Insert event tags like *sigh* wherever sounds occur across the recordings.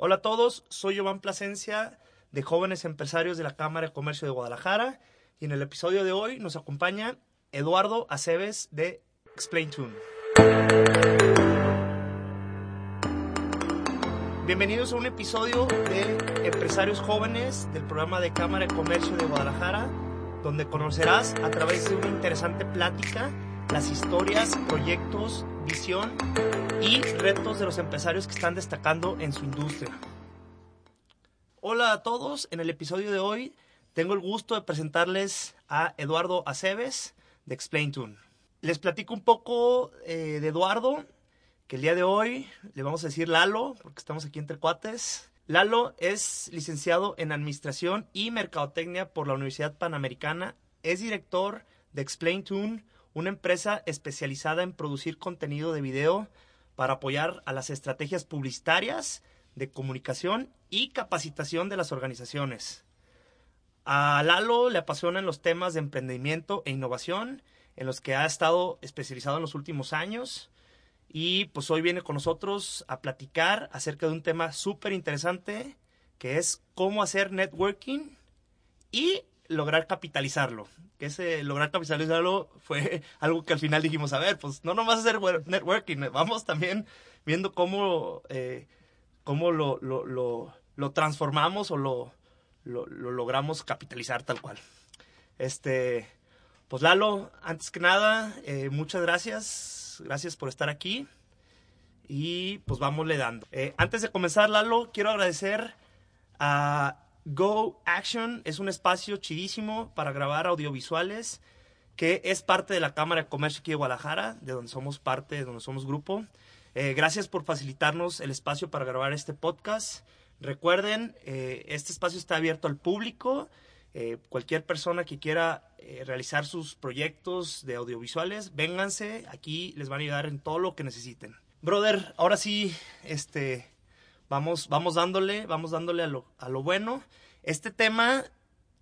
Hola a todos, soy Giovanni Plasencia de Jóvenes Empresarios de la Cámara de Comercio de Guadalajara y en el episodio de hoy nos acompaña Eduardo Aceves de Explain Tune. Bienvenidos a un episodio de Empresarios Jóvenes del programa de Cámara de Comercio de Guadalajara donde conocerás a través de una interesante plática las historias, proyectos, y retos de los empresarios que están destacando en su industria. Hola a todos, en el episodio de hoy tengo el gusto de presentarles a Eduardo Aceves de Explain Tune. Les platico un poco eh, de Eduardo, que el día de hoy le vamos a decir Lalo, porque estamos aquí entre cuates. Lalo es licenciado en Administración y Mercadotecnia por la Universidad Panamericana. Es director de Explain Tune, una empresa especializada en producir contenido de video para apoyar a las estrategias publicitarias, de comunicación y capacitación de las organizaciones. A Lalo le apasionan los temas de emprendimiento e innovación, en los que ha estado especializado en los últimos años. Y pues hoy viene con nosotros a platicar acerca de un tema súper interesante que es cómo hacer networking y lograr capitalizarlo. Que ese lograr capitalizarlo fue *laughs* algo que al final dijimos, a ver, pues no nomás hacer networking, vamos también viendo cómo, eh, cómo lo, lo, lo, transformamos o lo, lo, logramos capitalizar tal cual. Este, pues Lalo, antes que nada, eh, muchas gracias gracias por estar aquí. Y pues le dando. Eh, antes de comenzar, Lalo, quiero agradecer a Go Action. Es un espacio chidísimo para grabar audiovisuales que es parte de la Cámara de Comercio aquí de Guadalajara, de donde somos parte, de donde somos grupo. Eh, gracias por facilitarnos el espacio para grabar este podcast. Recuerden, eh, este espacio está abierto al público. Eh, cualquier persona que quiera realizar sus proyectos de audiovisuales, vénganse, aquí les van a ayudar en todo lo que necesiten. Brother, ahora sí, este, vamos, vamos dándole, vamos dándole a lo, a lo bueno. Este tema,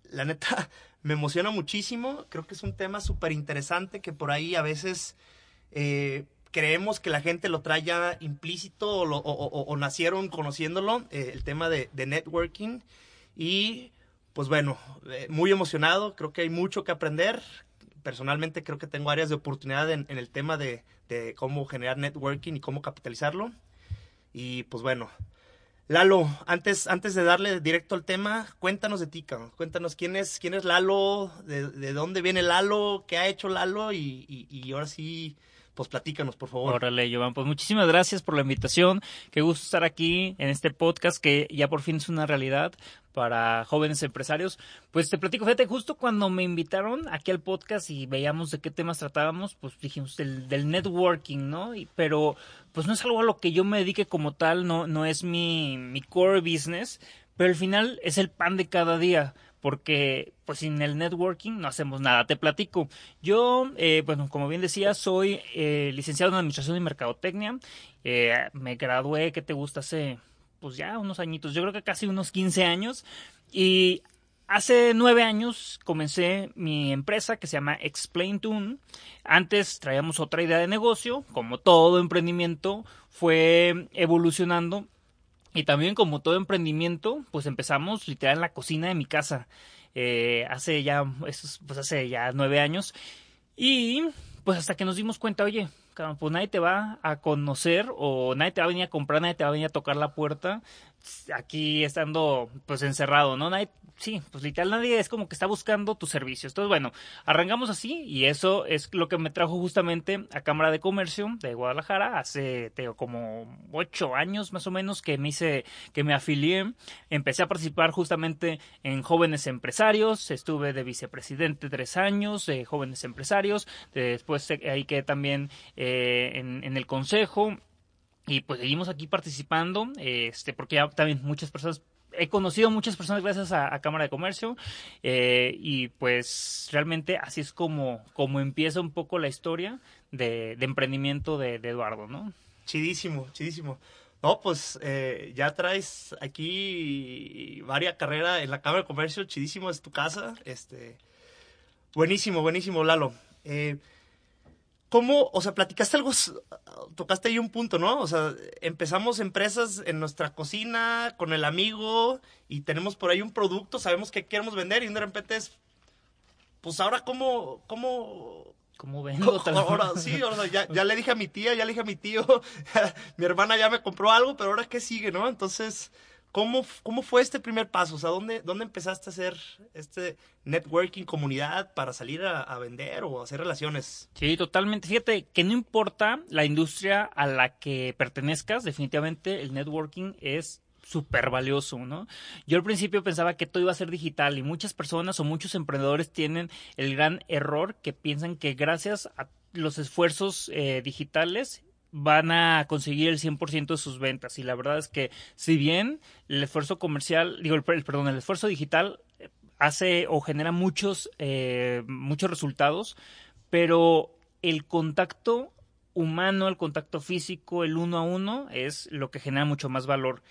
la neta, *laughs* me emociona muchísimo. Creo que es un tema súper interesante que por ahí a veces eh, creemos que la gente lo trae ya implícito o, nacieron conociéndolo, el tema de, de networking. Y pues bueno, eh, muy emocionado, creo que hay mucho que aprender. Personalmente creo que tengo áreas de oportunidad en, el tema de, cómo generar networking y cómo capitalizarlo. Y pues bueno, Lalo, antes, antes de darle directo al tema, cuéntanos de ti, cuéntanos quién es, quién es Lalo, de, dónde viene Lalo, qué ha hecho Lalo y, y ahora sí, pues platícanos, por favor. Órale, Jovan, pues muchísimas gracias por la invitación. Qué gusto estar aquí en este podcast que ya por fin es una realidad para jóvenes empresarios. Pues te platico, fíjate, justo cuando me invitaron aquí al podcast y veíamos de qué temas tratábamos, pues dijimos del, del networking, ¿no? Y, pero pues no es algo a lo que yo me dedique como tal, no, no es mi, mi core business, pero al final es el pan de cada día porque pues sin el networking no hacemos nada. Te platico. Yo, eh, bueno, como bien decía, soy eh, licenciado en Administración y Mercadotecnia. Eh, me gradué, ¿qué te gusta? Hace, pues ya unos añitos, yo creo que casi unos 15 años. Y hace nueve años comencé mi empresa que se llama Explain Tune. Antes traíamos otra idea de negocio, como todo emprendimiento fue evolucionando y también como todo emprendimiento, pues empezamos literal en la cocina de mi casa. Eh, hace ya, pues hace ya nueve años. Y pues hasta que nos dimos cuenta, oye, pues nadie te va a conocer o nadie te va a venir a comprar, nadie te va a venir a tocar la puerta aquí estando pues encerrado, ¿no? Nadie, sí, pues literal nadie es como que está buscando tus servicios. Entonces, bueno, arrancamos así y eso es lo que me trajo justamente a Cámara de Comercio de Guadalajara hace, como ocho años más o menos que me hice, que me afilié. Empecé a participar justamente en jóvenes empresarios, estuve de vicepresidente tres años de jóvenes empresarios, después ahí que también eh, en, en el consejo y pues seguimos aquí participando, este, porque ya también muchas personas he conocido muchas personas gracias a, Cámara de Comercio eh, y pues realmente así es como, como empieza un poco la historia de, emprendimiento de, Eduardo, ¿no? Chidísimo, chidísimo. No, pues eh, ya traes aquí varias carreras en la Cámara de Comercio, chidísimo, es tu casa. Este, buenísimo, buenísimo, Lalo. Eh, ¿Cómo, o sea, platicaste algo, tocaste ahí un punto, ¿no? O sea, empezamos empresas en nuestra cocina con el amigo y tenemos por ahí un producto, sabemos que queremos vender y de repente es, pues ahora cómo, cómo... ¿Cómo vendo? Ahora, sí, ya, ya le dije a mi tía, ya le dije a mi tío, *laughs* mi hermana ya me compró algo, pero ahora qué sigue, ¿no? Entonces, ¿Cómo, ¿Cómo fue este primer paso? O sea, ¿dónde, ¿dónde empezaste a hacer este networking, comunidad para salir a, vender o hacer relaciones? Sí, totalmente. Fíjate que no importa la industria a la que pertenezcas, definitivamente el networking es súper valioso, ¿no? Yo al principio pensaba que todo iba a ser digital y muchas personas o muchos emprendedores tienen el gran error que piensan que gracias a los esfuerzos eh, digitales van a conseguir el 100% de sus ventas. Y la verdad es que si bien el esfuerzo comercial, digo, el, perdón, el esfuerzo digital eh, hace o genera muchos, eh, muchos resultados, pero el contacto humano, el contacto físico, el uno a uno, es lo que genera mucho más valor.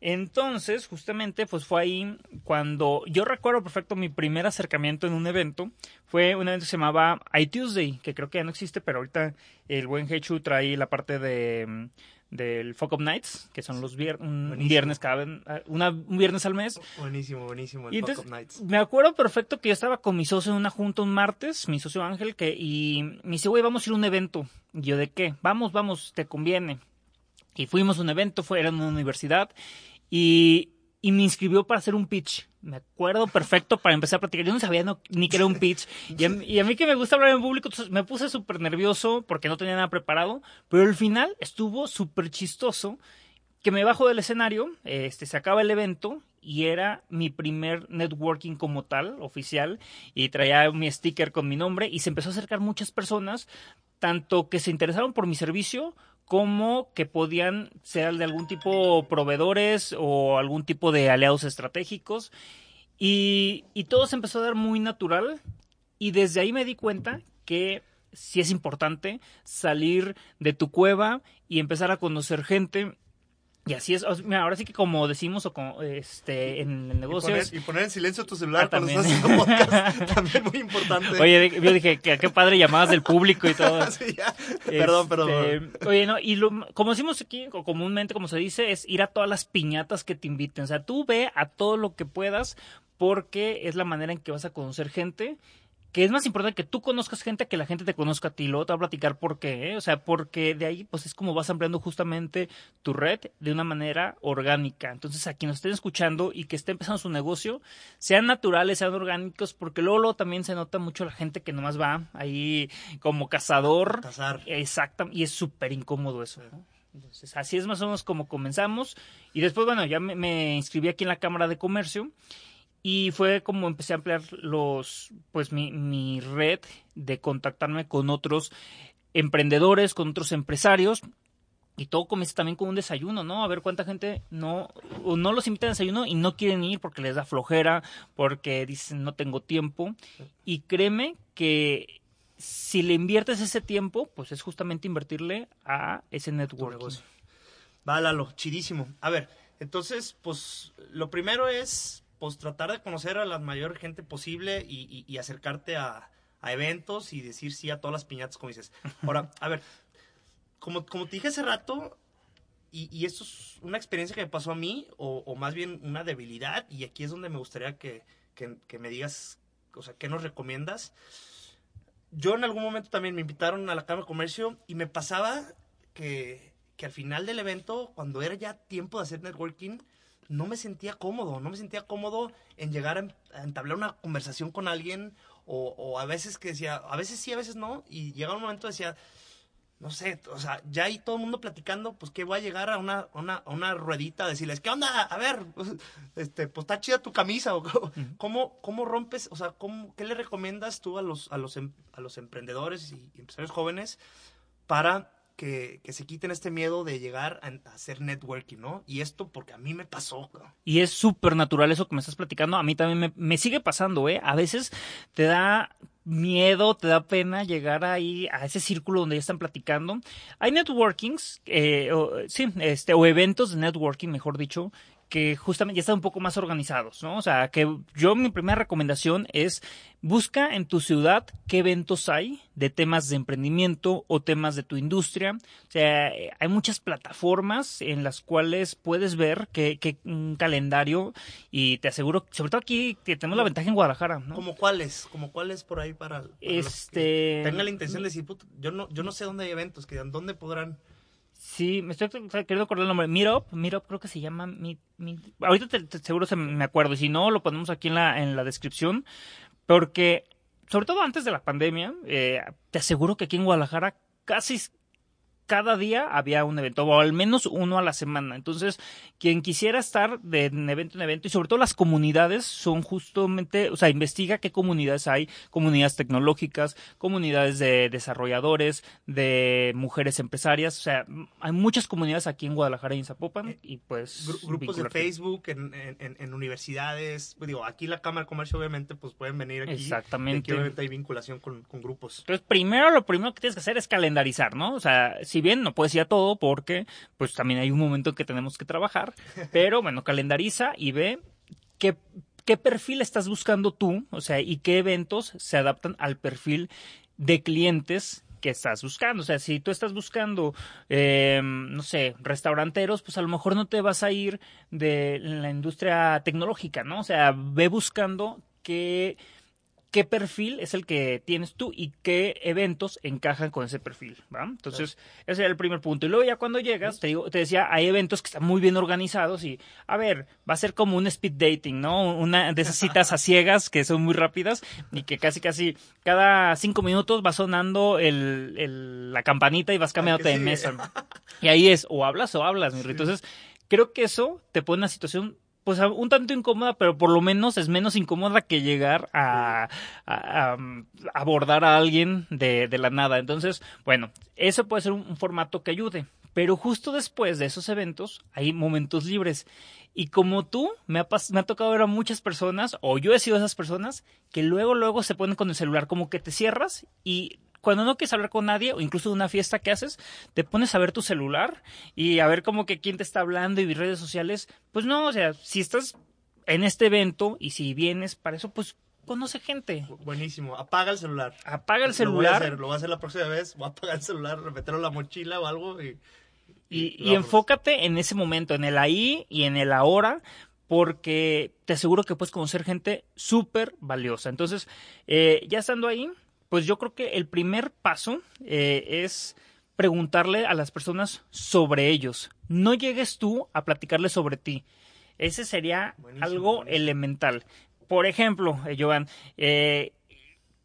Entonces, justamente, pues fue ahí cuando yo recuerdo perfecto mi primer acercamiento en un evento. Fue un evento que se llamaba iTuesday, que creo que ya no existe, pero ahorita el buen Hechu trae la parte de del Fuck Up Nights, que son los un viernes cada un viernes al mes. Buenísimo, buenísimo el Fuck Up Nights. Me acuerdo perfecto que yo estaba con mi socio en una junta un martes, mi socio Ángel, que y me dice, "Güey, vamos a ir a un evento." Y yo, "¿De qué?" "Vamos, vamos, te conviene." Y fuimos a un evento, fue, era en una universidad, y, y me inscribió para hacer un pitch. Me acuerdo perfecto para empezar a platicar. Yo no sabía ni que era un pitch. Y a, mí que me gusta hablar en público, me puse súper nervioso porque no tenía nada preparado. Pero al final estuvo súper chistoso que me bajo del escenario, este, se acaba el evento y era mi primer networking como tal, oficial, y traía mi sticker con mi nombre y se empezó a acercar muchas personas, tanto que se interesaron por mi servicio como que podían ser de algún tipo proveedores o algún tipo de aliados estratégicos. Y, y todo se empezó a dar muy natural y desde ahí me di cuenta que sí es importante salir de tu cueva y empezar a conocer gente y así es, ahora sí que como decimos o como, este, en el negocio... Y poner, en silencio tu celular ah, cuando estás haciendo podcast, *laughs* también muy importante. Oye, yo dije, que qué padre llamadas del público y todo. *laughs* Perdón, perdón. Este, oye, no, y como decimos aquí, o comúnmente como se dice, es ir a todas las piñatas que te inviten. O sea, tú ve a todo lo que puedas porque es la manera en que vas a conocer gente que es más importante que tú conozcas gente que la gente te conozca a ti. Luego te voy a platicar por qué. ¿eh? O sea, porque de ahí pues es como vas ampliando justamente tu red de una manera orgánica. Entonces, a quienes nos estén escuchando y que estén empezando su negocio, sean naturales, sean orgánicos, porque luego, también se nota mucho la gente que nomás va ahí como cazador. Cazar. Exacto, y es súper incómodo eso. Entonces, así es más o menos como comenzamos. Y después, bueno, ya me, me inscribí aquí en la Cámara de Comercio y fue como empecé a ampliar los, pues mi, mi red de contactarme con otros emprendedores, con otros empresarios. Y todo comienza también con un desayuno, ¿no? A ver cuánta gente no, no los invita a desayuno y no quieren ir porque les da flojera, porque dicen no tengo tiempo. Y créeme que si le inviertes ese tiempo, pues es justamente invertirle a ese network. Va, Lalo, chidísimo. A ver, entonces, pues lo primero es pues tratar de conocer a la mayor gente posible y, acercarte a, eventos y decir sí a todas las piñatas, como dices. *laughs* Ahora, a ver, como, como te dije hace rato, y, esto es una experiencia que me pasó a mí, o, más bien una debilidad, y aquí es donde me gustaría que, me digas, o sea, ¿qué nos recomiendas? Yo en algún momento también me invitaron a la Cámara de Comercio y me pasaba que, que al final del evento, cuando era ya tiempo de hacer networking, no me sentía cómodo, no me sentía cómodo en llegar a, entablar una conversación con alguien o, a veces que decía, a veces sí, a veces no, y llegaba un momento decía, no sé, o sea, ya ahí todo el mundo platicando, pues que voy a llegar a una, una, una ruedita a decirles, ¿qué onda? A ver, *laughs* este, pues está chida tu camisa, o cómo, cómo rompes, o sea, cómo, ¿qué le recomiendas tú a los, a los, em, a los emprendedores y empresarios jóvenes para que, que se quiten este miedo de llegar a, hacer networking, ¿no? Y esto porque a mí me pasó. Y es súper natural eso que me estás platicando. A mí también me, me sigue pasando, ¿eh? A veces te da miedo, te da pena llegar ahí a ese círculo donde ya están platicando. Hay networkings, eh, o, sí, este, o eventos de networking, mejor dicho, que justamente ya están un poco más organizados, ¿no? O sea, que yo mi primera recomendación es busca en tu ciudad qué eventos hay de temas de emprendimiento o temas de tu industria. O sea, eh, hay muchas plataformas en las cuales puedes ver que, que un calendario y te aseguro, sobre todo aquí que tenemos la ventaja en Guadalajara, ¿no? ¿Como cuáles? ¿Como cuáles por ahí para, para los que Este- tengan la intención de decir, "Puta, yo no, yo no sé dónde hay eventos, que dónde podrán... Sí, me estoy queriendo acordar el nombre. Meetup, Meetup creo que se llama. Meet- Meet- Ahorita te- seguro se me acuerdo. Y si no, lo ponemos aquí en la, en la descripción. Porque, sobre todo antes de la pandemia, eh, te aseguro que aquí en Guadalajara casi cada día había un evento, o al menos uno a la semana. Entonces, quien quisiera estar de evento en evento, y sobre todo las comunidades son justamente, o sea, investiga qué comunidades hay, comunidades tecnológicas, comunidades de desarrolladores, de mujeres empresarias, o sea, hay muchas comunidades aquí en Guadalajara y en Zapopan, y pues... Gru- grupos de. Facebook en, en- en- universidades. Pues digo, aquí la Cámara de Comercio, obviamente, pues pueden venir aquí. Exactamente. Aquí, obviamente, hay vinculación con, con grupos. Entonces, primero, lo primero que tienes que hacer es calendarizar, ¿no? O sea, si bien no puedes ir a todo porque, pues también hay un momento en que tenemos que trabajar, *laughs* pero bueno, calendariza y ve qué, qué perfil estás buscando tú, o sea, y qué eventos se adaptan al perfil de clientes que estás buscando. O sea, si tú estás buscando, eh, no sé, restauranteros, pues a lo mejor no te vas a ir de la industria tecnológica, ¿no? O sea, ve buscando qué qué perfil es el que tienes tú y qué eventos encajan con ese perfil, ¿va? Entonces, ese era el primer punto. Y luego ya cuando llegas, te digo, te decía, hay eventos que están muy bien organizados y, a ver, va a ser como un speed dating, ¿no? Una de esas citas a ciegas que son muy rápidas y que casi, casi cada cinco minutos va sonando el, el- la campanita y vas cambiándote de mesa. Y ahí es, o hablas o hablas, mi Rito. Entonces, creo que eso te pone en una situación pues un tanto incómoda, pero por lo menos es menos incómoda que llegar a, um, abordar a alguien de, la nada. Entonces, bueno, eso puede ser un, formato que ayude. Pero justo después de esos eventos hay momentos libres. Y como tú, me ha, me ha tocado ver a muchas personas, o yo he sido esas personas, que luego, luego se ponen con el celular, como que te cierras y cuando no quieres hablar con nadie, o incluso de una fiesta que haces, te pones a ver tu celular y a ver como que quién te está hablando y redes sociales. Pues no, o sea, si estás en este evento y si vienes para eso, pues conoce gente. Bu- Buenísimo. Apaga el celular. Apaga el Lo voy a celular hacer, lo voy a hacer la próxima vez. Voy a apagar el celular, meterlo en la mochila o algo y... y, enfócate en ese momento, en el ahí y en el ahora, porque te aseguro que puedes conocer gente súper valiosa. Entonces, eh, ya estando ahí, pues yo creo que el primer paso eh, es preguntarle a las personas sobre ellos. No llegues tú a platicarles sobre ti. Ese sería Buenísimo, algo buenísimo. elemental. Por ejemplo, eh, Joan, eh,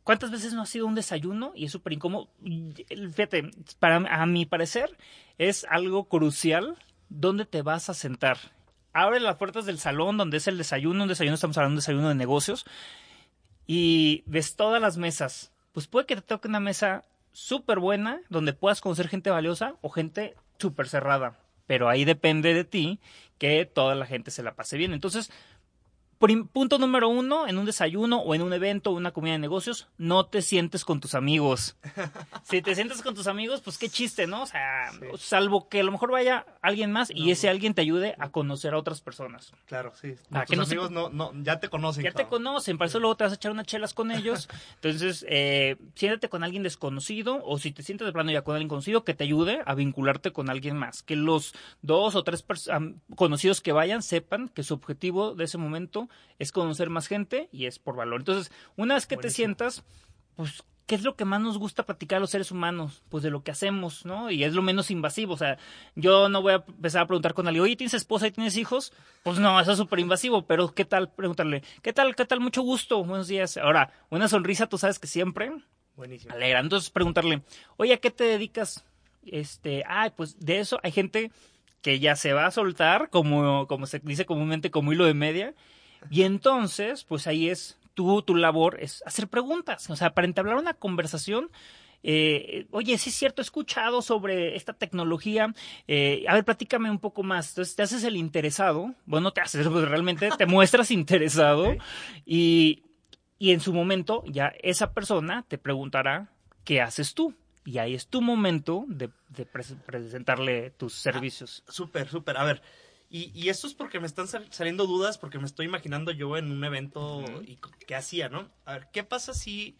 ¿cuántas veces no ha sido un desayuno? Y es súper incómodo. Fíjate, para, a mi parecer, es algo crucial dónde te vas a sentar. Abre las puertas del salón donde es el desayuno, un desayuno, estamos hablando de un desayuno de negocios, y ves todas las mesas. Pues puede que te toque una mesa súper buena, donde puedas conocer gente valiosa o gente súper cerrada. Pero ahí depende de ti que toda la gente se la pase bien. Entonces, punto número uno, en un desayuno o en un evento o una comida de negocios, no te sientes con tus amigos. *laughs* Si te sientes con tus amigos, pues qué chiste, ¿no? O sea, Sí. salvo que a lo mejor vaya alguien más y ese alguien te ayude a conocer a otras personas. Claro, sí. Ah, Tus que no se- amigos no, no, ya te conocen. Ya te conocen, para eso luego te vas a echar unas chelas con ellos. *laughs* Entonces, eh, siéntate con alguien desconocido o si te sientes de plano ya con alguien conocido, que te ayude a vincularte con alguien más. Que los dos o tres conocidos que vayan sepan que su objetivo de ese momento es conocer más gente y es por valor. Entonces, una vez que te sientas, pues, ¿qué es lo que más nos gusta platicar a los seres humanos? Pues de lo que hacemos, ¿no? Y es lo menos invasivo. O sea, yo no voy a empezar a preguntar con alguien, oye, ¿tienes esposa y tienes hijos? Pues no, eso es súper invasivo, pero ¿qué tal? Preguntarle, ¿qué tal? ¿Qué tal? Mucho gusto, buenos días. Ahora, una sonrisa, tú sabes que siempre Buenísimo. alegra. Entonces, preguntarle, oye, ¿a qué te dedicas? Este, ay, pues de eso hay gente que ya se va a soltar, como, como se dice comúnmente, como hilo de media. Y entonces, pues ahí es, tú, tu labor es hacer preguntas. O sea, para entablar una conversación, eh, oye, sí es cierto, he escuchado sobre esta tecnología, eh, a ver, platícame un poco más. Entonces te haces el interesado, bueno, te haces, pues realmente te *laughs* muestras interesado y, y en su momento ya esa persona te preguntará, ¿qué haces tú? Y ahí es tu momento de, de presentarle tus servicios. Ah, súper, súper. A ver, y, y, esto es porque me están saliendo dudas, porque me estoy imaginando yo en un evento y qué hacía, ¿no? A ver, ¿qué pasa si...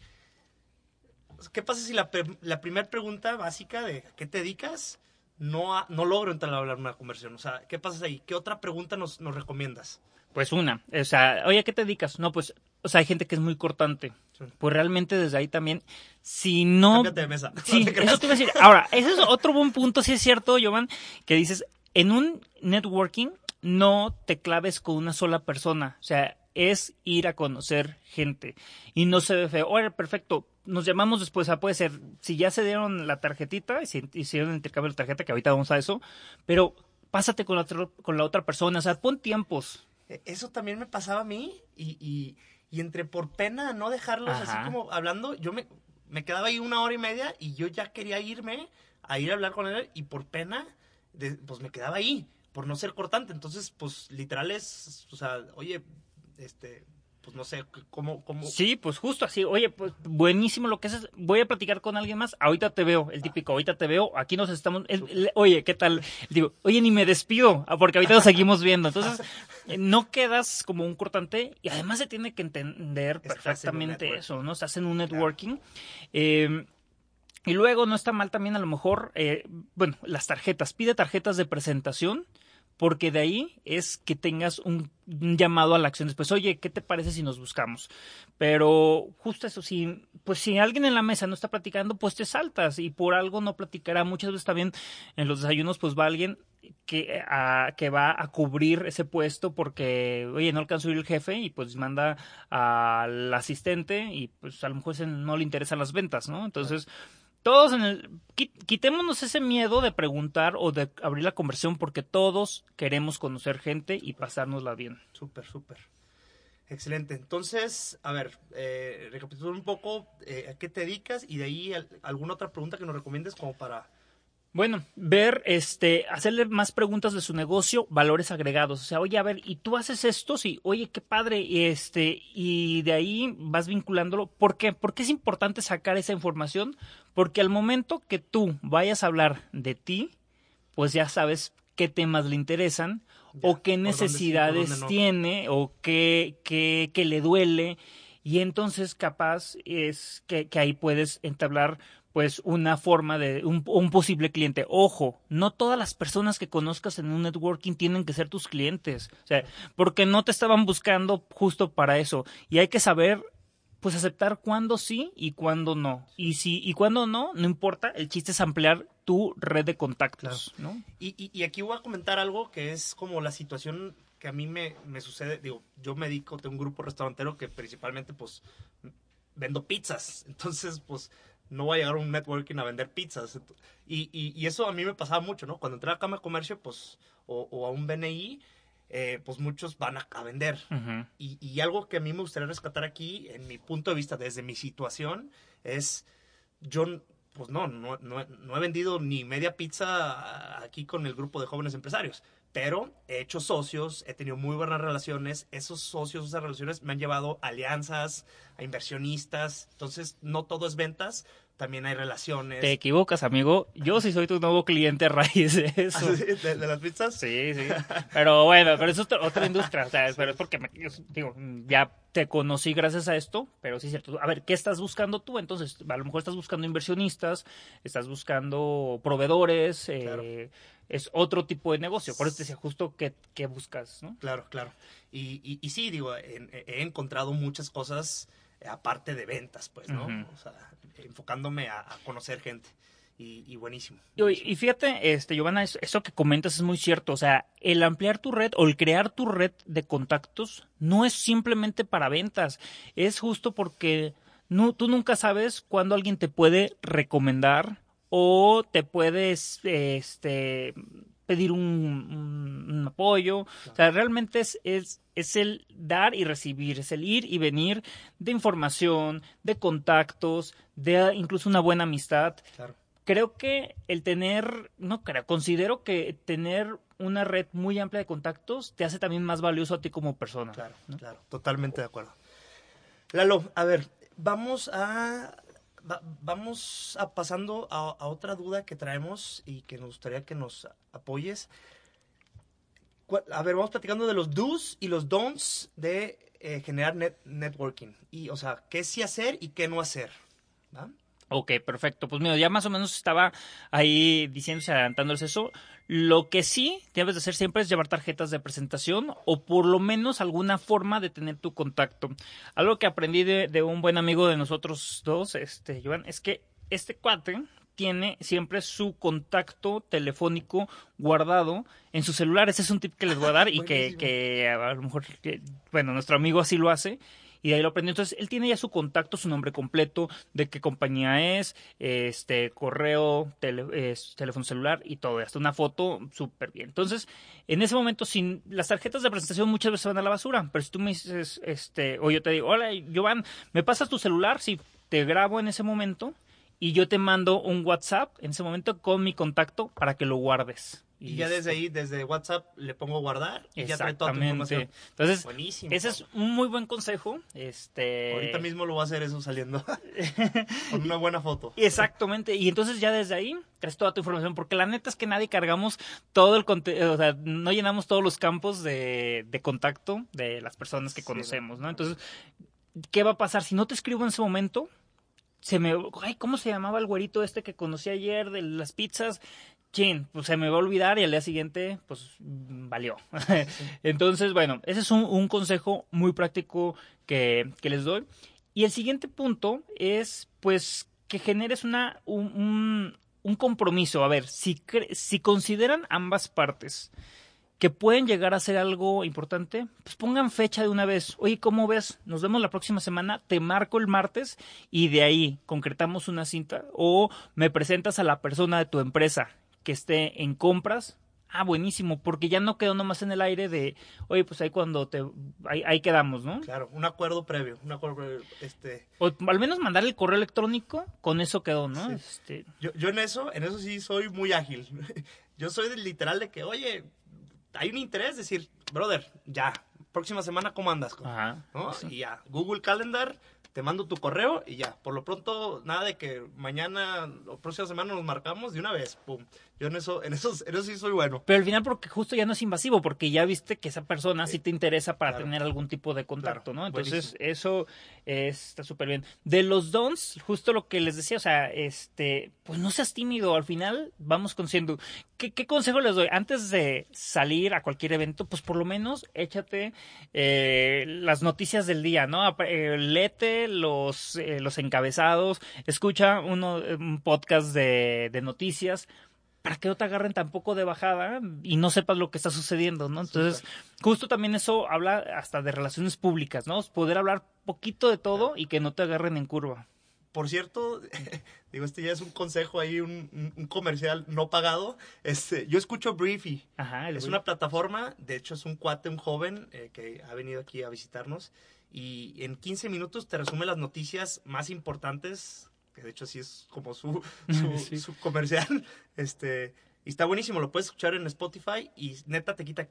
¿Qué pasa si la, la primera pregunta básica de ¿qué te dedicas? No, no logro entrar a hablar una conversión. O sea, ¿qué pasa ahí? ¿Qué otra pregunta nos, nos recomiendas? Pues una, o sea, oye, ¿qué te dedicas? No, pues, o sea, hay gente que es muy cortante. Pues realmente desde ahí también, si no... Cámbiate de mesa. Sí, *laughs* eso te iba a decir. Ahora, ese es otro buen punto, si es cierto, Jovan, que dices, en un networking no te claves con una sola persona. O sea, es ir a conocer gente. Y no se ve feo. Oye, perfecto. Nos llamamos después. O sea, puede ser, si ya se dieron la tarjetita y si hicieron el intercambio de tarjeta, que ahorita vamos a eso. Pero pásate con la, con la otra persona. O sea, pon tiempos. E, eso también me pasaba a mí y, y, y entre por pena no dejarlos así como hablando, yo me, me quedaba ahí una hora y media y yo ya quería irme a ir a hablar con él y por pena, pues me quedaba ahí, por no ser cortante. Entonces, pues literal es, o sea, oye, este, pues no sé, ¿cómo, cómo? Sí, pues justo así, oye, pues buenísimo lo que haces, voy a platicar con alguien más, ahorita te veo, el típico, ahorita te veo, aquí nos estamos, oye, ¿qué tal? Digo, oye, ni me despido, ah, porque ahorita nos seguimos *laughs* viendo, entonces eh, no quedas como un cortante y además se tiene que entender perfectamente eso, ¿no? Estás en un networking. Em, y luego no está mal también a lo mejor, eh, bueno, las tarjetas, pide tarjetas de presentación porque de ahí es que tengas un, llamado a la acción después, oye, ¿qué te parece si nos buscamos? Pero justo eso, si, pues si alguien en la mesa no está platicando, pues te saltas y por algo no platicará. Muchas veces también en los desayunos, pues va alguien que, que va a cubrir ese puesto porque, oye, no alcanzó a ir el jefe y pues manda al asistente y pues a lo mejor no le interesan las ventas, ¿no? Entonces todos en el quitémonos ese miedo de preguntar o de abrir la conversión porque todos queremos conocer gente y pasárnosla bien. Súper, súper. Excelente. Entonces, a ver, eh, un poco eh, a qué te dedicas y de ahí alguna otra pregunta que nos recomiendes como para bueno, ver, este, hacerle más preguntas de su negocio, valores agregados. O sea, oye, a ver, ¿y tú haces esto? Sí, oye, qué padre. Y este, y de ahí vas vinculándolo. ¿Por qué? Porque es importante sacar esa información. Porque al momento que tú vayas a hablar de ti, pues ya sabes qué temas le interesan, o qué necesidades tiene, o qué, qué, qué le duele. Y entonces capaz es que, que ahí puedes entablar pues una forma de un, posible cliente. Ojo, no todas las personas que conozcas en un networking tienen que ser tus clientes, o sea, porque no te estaban buscando justo para eso y hay que saber pues aceptar cuándo sí y cuándo no. Y si y cuándo no, no importa, el chiste es ampliar tu red de contactos, ¿no? Y, y, aquí voy a comentar algo que es como la situación que a mí me, me sucede, digo, yo me dedico, tengo un grupo restaurantero que principalmente pues vendo pizzas, *laughs* entonces pues no voy a llegar a un networking a vender pizzas. Y, y, eso a mí me pasaba mucho, ¿no? Cuando entré a Cama Comercio, pues, o, a un BNI, eh, pues muchos van a, vender. y, y, algo que a mí me gustaría rescatar aquí, en mi punto de vista, desde mi situación, es, yo, pues no, no, no, no he vendido ni media pizza aquí con el grupo de jóvenes empresarios pero he hecho socios, he tenido muy buenas relaciones, esos socios, esas relaciones me han llevado a alianzas, a inversionistas, entonces no todo es ventas, también hay relaciones. Te equivocas, amigo. Yo sí soy tu nuevo cliente a raíz de *laughs* eso. ¿De, las pizzas? Sí, sí. Pero bueno, pero eso es otra, industria. O sea, pero es porque, me, digo, ya te conocí gracias a esto, pero sí es cierto. A ver, ¿qué estás buscando tú? Entonces, a lo mejor estás buscando inversionistas, estás buscando proveedores, eh, es otro tipo de negocio. Por eso te decía justo qué, qué buscas, ¿no? Claro, claro. Y, y, sí, digo, he, encontrado muchas cosas aparte de ventas, pues, ¿no? O sea, enfocándome a, conocer gente. Y, buenísimo. Y, fíjate, este, Giovanna, eso, que comentas es muy cierto. O sea, el ampliar tu red o el crear tu red de contactos no es simplemente para ventas. Es justo porque no, tú nunca sabes cuándo alguien te puede recomendar o te puedes este, pedir un, un, apoyo. O sea, realmente es, es, es el dar y recibir, es el ir y venir de información, de contactos, de incluso una buena amistad. Claro. Creo que el tener, no creo, considero que tener una red muy amplia de contactos te hace también más valioso a ti como persona. Claro, ¿no? claro, totalmente de acuerdo. Lalo, a ver, vamos a va- vamos a pasando a, otra duda que traemos y que nos gustaría que nos apoyes. A ver, vamos platicando de los do's y los don'ts de eh, generar net- networking. Y, o sea, qué sí hacer y qué no hacer. ¿va? Ok, perfecto. Pues mira, ya más o menos estaba ahí diciéndose, adelantándoles eso. Lo que sí debes de hacer siempre es llevar tarjetas de presentación o por lo menos alguna forma de tener tu contacto. Algo que aprendí de, de un buen amigo de nosotros dos, este, Joan, es que este cuate tiene siempre su contacto telefónico guardado en su celular. Ese es un tip que les voy a dar y que, que a lo mejor, que, bueno, nuestro amigo así lo hace y de ahí lo aprendió. Entonces, él tiene ya su contacto, su nombre completo, de qué compañía es, este, correo, teléfono celular y todo, hasta una foto súper bien. Entonces, en ese momento, sin las tarjetas de presentación muchas veces van a la basura, pero si tú me dices, este, o yo te digo, hola, Jovan, ¿me pasas tu celular? Sí, te grabo en ese momento y yo te mando un WhatsApp en ese momento con mi contacto para que lo guardes. Y ya desde ahí, desde WhatsApp, le pongo guardar y ya trae toda tu información. Entonces, Buenísimo. ese es un muy buen consejo. Este, Ahorita mismo lo voy a hacer eso saliendo. *laughs* Con una buena foto. Exactamente, y entonces ya desde ahí traes toda tu información, porque la neta es que nadie cargamos todo el contenido, o sea, no llenamos todos los campos de, de contacto de las personas que Sí, conocemos, ¿no? ¿no? Entonces, ¿qué va a pasar? Si no te escribo en ese momento, se me... Ay, ¿cómo se llamaba el güerito este que conocí ayer de las pizzas? Chin, pues se me va a olvidar y al día siguiente, pues mm, valió. *laughs* Entonces, bueno, ese es un, un consejo muy práctico que, que les doy. Y el siguiente punto es, pues, que generes una, un, un- un compromiso. A ver, si, si consideran ambas partes que pueden llegar a ser algo importante, pues pongan fecha de una vez. Oye, ¿cómo ves? Nos vemos la próxima semana, te marco el martes y de ahí concretamos una cinta o me presentas a la persona de tu empresa que esté en compras. Ah, buenísimo, porque ya no quedó nomás en el aire de, oye, pues ahí cuando te, ahí, ahí quedamos, ¿no? Claro, un acuerdo previo. Un acuerdo previo. Este, O al menos mandar el correo electrónico, con eso quedó, ¿no? Sí. Este, yo, yo en eso, en eso sí soy muy ágil. *laughs* Yo soy del literal de que, oye, hay un interés, decir, brother, ya, próxima semana, ¿cómo andas? ajá. ¿No? sí. Y ya, Google Calendar, te mando tu correo y ya. Por lo pronto, nada de que mañana o próxima semana nos marcamos de una vez. Pum. Yo en eso, en eso, en eso sí soy bueno. Pero al final porque justo ya no es invasivo, porque ya viste que esa persona sí te interesa para Claro. tener algún tipo de contacto, Claro, ¿no? Entonces, buenísimo. eso eh, está súper bien. De los dons, justo lo que les decía, o sea, este, pues no seas tímido, al final vamos conociendo. ¿Qué, qué consejo les doy? Antes de salir a cualquier evento, pues por lo menos échate eh, las noticias del día, ¿no? Eh, los, eh, los encabezados, escucha uno, un podcast de, de noticias para que no te agarren tampoco de bajada y no sepas lo que está sucediendo, ¿no? Entonces, justo también eso habla hasta de relaciones públicas, ¿no? Poder hablar poquito de todo y que no te agarren en curva. Por cierto, *laughs* digo, este ya es un consejo ahí, un, comercial no pagado. Este, yo escucho Briefy. Ajá, Es una plataforma, de hecho es un cuate, un joven eh, que ha venido aquí a visitarnos y en 15 minutos te resume las noticias más importantes, que de hecho así es como su, *laughs* su, Sí. su comercial. Este, y está buenísimo, lo puedes escuchar en Spotify y neta te quita,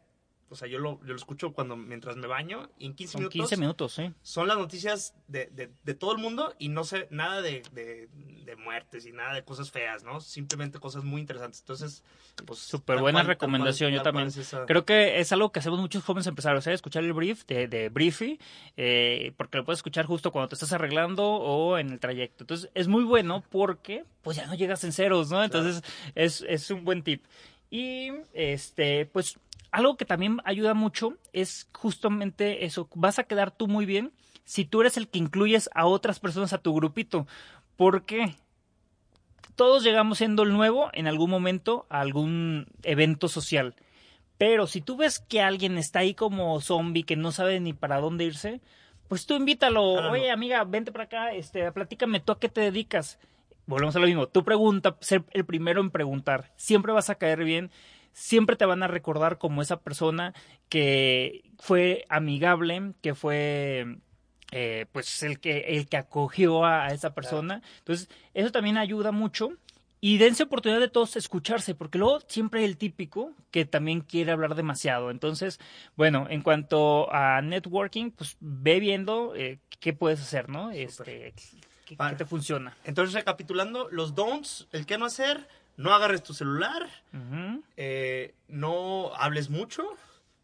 o sea, yo lo, yo lo escucho cuando mientras me baño y en 15 Son minutos 15 minutos, sí. son las noticias de, de, de todo el mundo y no sé nada de, de, muertes y nada de cosas feas, ¿no? Simplemente cosas muy interesantes. Entonces, pues... Súper buena cual, recomendación, cual, yo también. es esa- Creo que es algo que hacemos muchos jóvenes empresarios, ¿eh? escuchar el brief de, de Briefy, eh, porque lo puedes escuchar justo cuando te estás arreglando o en el trayecto. Entonces, es muy bueno porque pues ya no llegas en ceros, ¿no? Entonces, es, es un buen tip. Y, este, pues, algo que también ayuda mucho es justamente eso. Vas a quedar tú muy bien si tú eres el que incluyes a otras personas a tu grupito. ¿Por qué? Todos llegamos siendo el nuevo en algún momento a algún evento social. Pero si tú ves que alguien está ahí como zombie, que no sabe ni para dónde irse, pues tú invítalo. Jálalo. Oye, amiga, vente para acá, este, platícame, ¿tú a qué te dedicas? Volvemos a lo mismo. Tú pregunta, ser el primero en preguntar. Siempre vas a caer bien. Siempre te van a recordar como esa persona que fue amigable, que fue eh, pues el que, el que acogió a, esa persona. Entonces, eso también ayuda mucho. Y dense oportunidad de todos escucharse, porque luego siempre hay el típico que también quiere hablar demasiado. Entonces, bueno, en cuanto a networking, pues ve viendo eh, qué puedes hacer, ¿no? Este, qué, te funciona. Entonces, recapitulando, los don'ts, el qué no hacer, no agarres tu celular, eh, no hables mucho,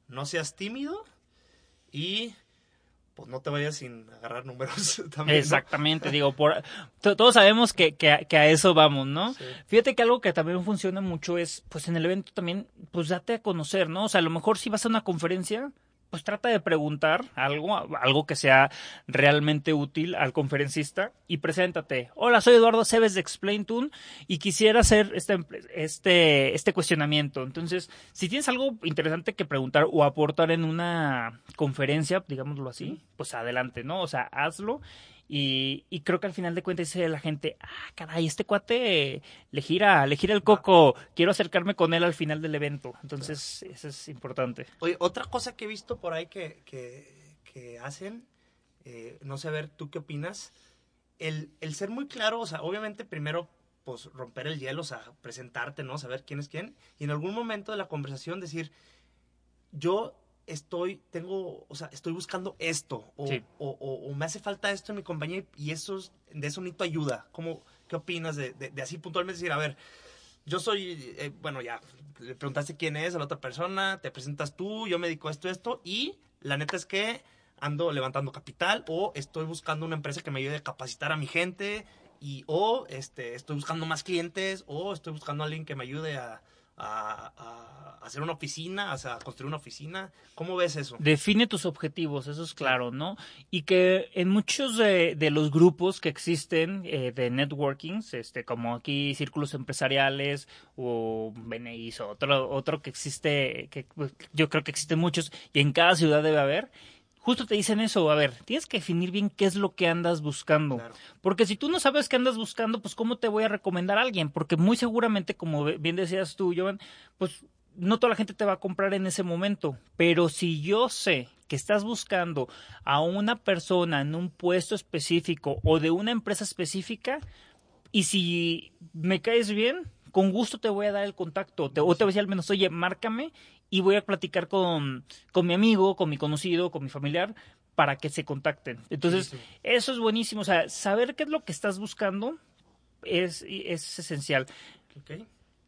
no seas tímido y pues no te vayas sin agarrar números *laughs* también. Exactamente, digo, por, todos sabemos que, que, a eso vamos, ¿no? Fíjate que algo que también funciona mucho es, pues en el evento también, pues date a conocer, ¿no? O sea, a lo mejor si vas a una conferencia, pues trata de preguntar algo, algo que sea realmente útil al conferencista y preséntate. Hola, soy Eduardo Cebes de Explain Tune y quisiera hacer este, este, este cuestionamiento. Entonces, si tienes algo interesante que preguntar o aportar en una conferencia, digámoslo así, pues adelante, ¿no? O sea, hazlo y, y, creo que al final de cuentas dice la gente, ah, caray, este cuate le gira, le gira el coco, quiero acercarme con él al final del evento. Entonces, eso es importante. Oye, otra cosa que he visto por ahí que, que, que hacen, eh, no sé, a ver, ¿tú qué opinas? El, el ser muy claro, o sea, obviamente primero pues romper el hielo, o sea, presentarte, ¿no? Saber quién es quién. Y en algún momento de la conversación decir, yo estoy, tengo, o sea, estoy buscando esto, o, o, me hace falta esto en mi compañía y eso, de eso necesito ayuda. ¿Cómo, ¿Qué opinas de, de, así puntualmente decir, a ver, yo soy, eh, bueno, ya, le preguntaste quién es a la otra persona, te presentas tú, yo me dedico a esto, esto, y la neta es que ando levantando capital o estoy buscando una empresa que me ayude a capacitar a mi gente y o este, estoy buscando más clientes o estoy buscando a alguien que me ayude a, a, hacer una oficina, a construir una oficina. ¿Cómo ves eso? Define tus objetivos, eso es claro, ¿no? Y que en muchos de, los grupos que existen eh, de networkings, este, como aquí círculos empresariales o BNIs o otro, otro que existe, que pues, yo creo que existen muchos y en cada ciudad debe haber, justo te dicen eso, a ver, tienes que definir bien qué es lo que andas buscando. Porque si tú no sabes qué andas buscando, pues cómo te voy a recomendar a alguien, porque muy seguramente, como bien decías tú, Jovan, pues no toda la gente te va a comprar en ese momento, pero si yo sé que estás buscando a una persona en un puesto específico o de una empresa específica, y si me caes bien, con gusto te voy a dar el contacto, te, o te voy a decir al menos, oye, márcame y voy a platicar con, con mi amigo, con mi conocido, con mi familiar, para que se contacten. Entonces, eso es buenísimo. O sea, saber qué es lo que estás buscando es, es esencial.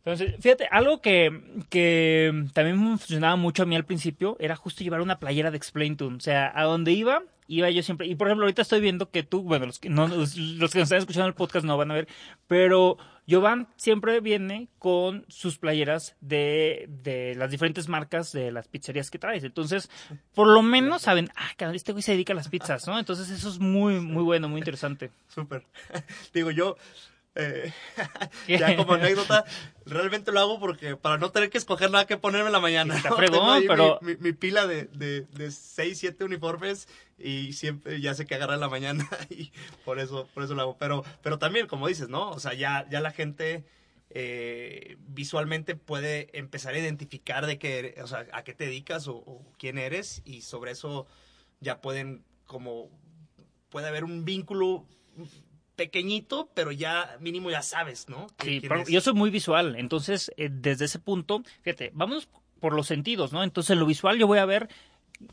Entonces, fíjate, algo que, que también me funcionaba mucho a mí al principio era justo llevar una playera de Explain Tune. O sea, a donde iba, iba yo siempre. Y por ejemplo, ahorita estoy viendo que tú, bueno, los que, no, los, los que nos están escuchando el podcast no van a ver, pero Jovan siempre viene con sus playeras de, de, las diferentes marcas de las pizzerías que traes. Entonces, por lo menos saben, ah, este güey se dedica a las pizzas, ¿no? Entonces, eso es muy, muy bueno, muy interesante. Súper. *laughs* Digo, yo, eh, *laughs* ya como anécdota, realmente lo hago porque para no tener que escoger nada que ponerme en la mañana. Está fregón, pero... Mi, pila de, de, de 6, 7 uniformes y siempre ya sé que agarra en la mañana *laughs* y por eso, por eso lo hago. Pero, pero también, como dices, ¿no? O sea, ya, ya la gente eh, visualmente puede empezar a identificar de qué, o sea, a qué te dedicas o, o quién eres y sobre eso ya pueden como puede haber un vínculo pequeñito, pero ya mínimo ya sabes, ¿no? Sí, yo soy muy visual, entonces eh, desde ese punto, fíjate, vamos por los sentidos, ¿no? Entonces en lo visual yo voy a ver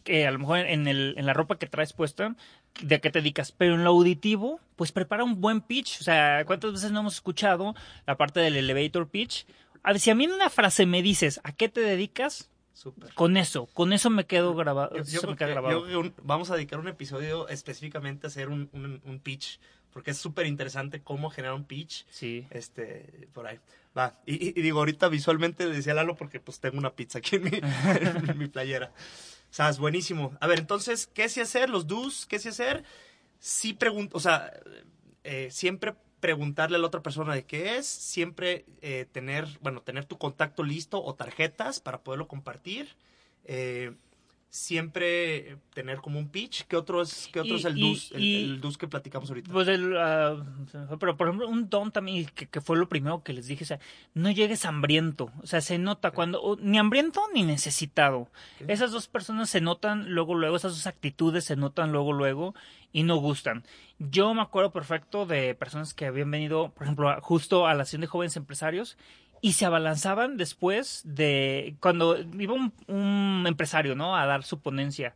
que a lo mejor en, el, en la ropa que traes puesta, de qué te dedicas, pero en lo auditivo, pues prepara un buen pitch, o sea, ¿cuántas veces no hemos escuchado la parte del elevator pitch? A ver, si a mí en una frase me dices, ¿a qué te dedicas? Con eso, con eso me quedo grabado. vamos a dedicar un episodio específicamente a hacer un, un pitch porque es súper interesante cómo generar un pitch. Sí. Este, por ahí. Va. Y, digo, ahorita visualmente decía Lalo porque pues tengo una pizza aquí en mi, *laughs* playera. O sea, es buenísimo. A ver, entonces, ¿qué sí hacer? Los do's, ¿qué sí hacer? Sí pregunto, o sea, eh, siempre preguntarle a la otra persona de qué es, siempre eh, tener, bueno, tener tu contacto listo o tarjetas para poderlo compartir. Eh, siempre tener como un pitch. ¿Qué otro es, qué otro Y- es el y- DUS, el, y- el DUS que platicamos ahorita? Pues el, fue, pero por ejemplo, un don también, que, que fue lo primero que les dije, o sea, no llegues hambriento, o sea, se nota cuando, o ni hambriento ni necesitado. Esas dos personas se notan luego, luego, esas dos actitudes se notan luego, luego y no gustan. Yo me acuerdo perfecto de personas que habían venido, por ejemplo, justo a la acción de jóvenes empresarios y se abalanzaban después de cuando iba un, un empresario, ¿no? A dar su ponencia.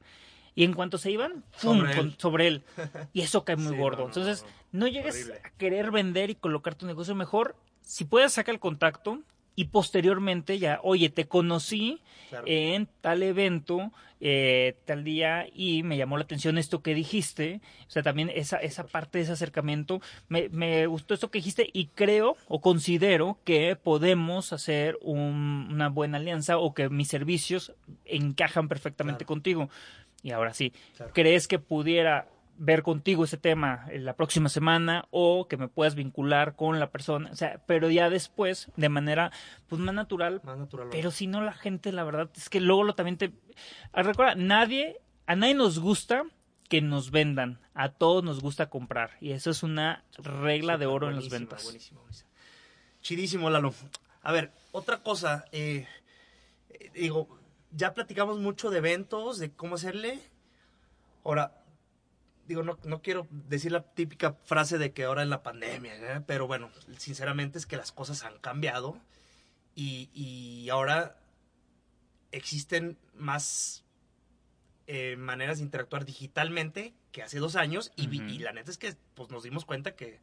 Y en cuanto se iban, ¡pum! Sobre con- él. sobre él. *laughs* Y eso cae muy Sí, gordo. no, no, Entonces, no, no llegues Horrible. a querer vender y colocar tu negocio mejor. Si puedes, saca el contacto y posteriormente ya, oye, te conocí Claro. en tal evento, eh, tal día, y me llamó la atención esto que dijiste. O sea, también esa, esa parte de ese acercamiento. Me, me gustó esto que dijiste y creo o considero que podemos hacer un- una buena alianza o que mis servicios encajan perfectamente Claro. contigo. Y ahora sí, Claro. ¿crees que pudiera ver contigo ese tema en la próxima semana o que me puedas vincular con la persona? O sea, pero ya después, de manera pues más natural, Más natural. pero si no la gente, la verdad, es que luego lo también te... Ah, Recuerda, nadie, a nadie nos gusta que nos vendan, a todos nos gusta comprar y eso es una regla de oro en las ventas. buenísima. Chidísimo, Lalo. A ver, otra cosa. eh, digo, ya platicamos mucho de eventos, de cómo hacerle. Ahora, digo, no, no quiero decir la típica frase de que ahora es la pandemia, ¿eh? pero bueno, sinceramente es que las cosas han cambiado y, y ahora existen más eh, maneras de interactuar digitalmente que hace dos años y, y la neta es que pues nos dimos cuenta que